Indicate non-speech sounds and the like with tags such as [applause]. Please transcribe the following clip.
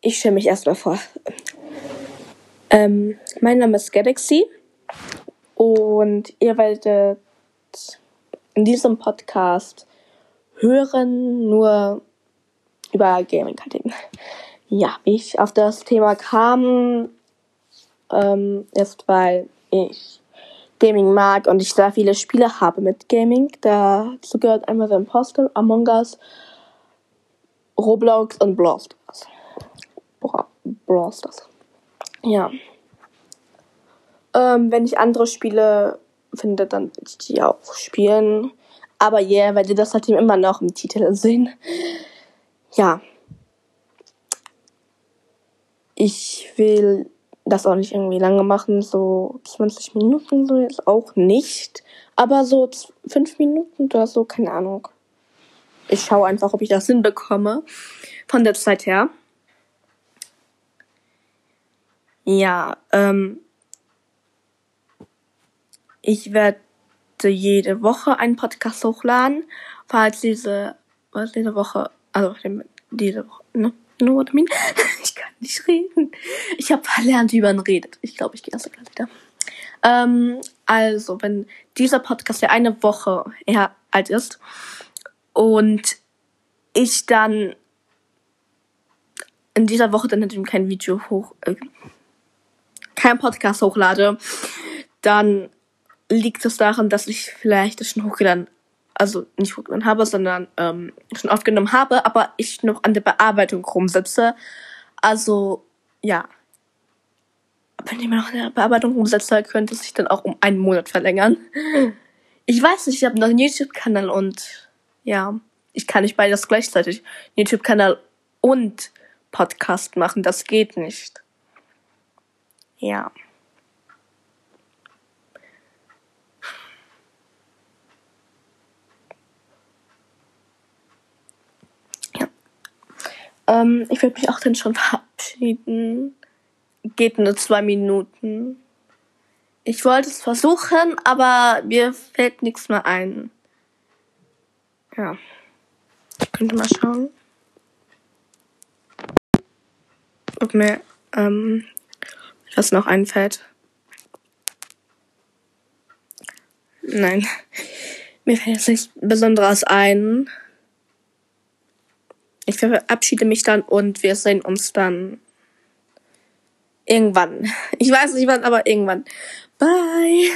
Ich stelle mich erstmal vor. Ähm, mein Name ist Galaxy und ihr werdet in diesem Podcast hören nur über Gaming halt Ja, wie ich auf das Thema kam, ähm, ist, weil ich Gaming mag und ich sehr viele Spiele habe mit Gaming. Dazu gehört einmal The Imposter, Among Us, Roblox und Brawl Stars. Brawl Stars. Ja. Ähm, wenn ich andere Spiele finde, dann würde ich die auch spielen. Aber yeah, weil ihr das halt immer noch im Titel sehen. Ja. Ich will das auch nicht irgendwie lange machen, so 20 Minuten so jetzt auch nicht. Aber so 5 Minuten oder so, keine Ahnung. Ich schaue einfach, ob ich das hinbekomme. Von der Zeit her. Ja, ähm, ich werde jede Woche einen Podcast hochladen, falls diese, was diese Woche, also diese Woche, ne? No what I mean? Ich kann nicht reden. Ich habe verlernt, wie man redet. Ich glaube, ich gehe erst gleich wieder. Ähm, also, wenn dieser Podcast ja eine Woche eher alt ist und ich dann in dieser Woche dann natürlich kein Video hoch, äh, kein Podcast hochlade, dann liegt es daran, dass ich vielleicht das schon hochgeladen, also nicht hochgeladen habe, sondern ähm, schon aufgenommen habe, aber ich noch an der Bearbeitung rumsitze. Also, ja. Wenn ich mir noch der Bearbeitung rumsetze, könnte es sich dann auch um einen Monat verlängern. Ich weiß nicht, ich habe noch einen YouTube-Kanal und ja, ich kann nicht beides gleichzeitig. YouTube-Kanal und Podcast machen, das geht nicht. Ja. Ähm, ich würde mich auch dann schon [laughs] verabschieden. Geht nur zwei Minuten. Ich wollte es versuchen, aber mir fällt nichts mehr ein. Ja. Ich könnte mal schauen. Ob mir ähm, was noch einfällt. Nein, [laughs] mir fällt jetzt nichts Besonderes ein. Ich verabschiede mich dann und wir sehen uns dann irgendwann. Ich weiß nicht wann, aber irgendwann. Bye.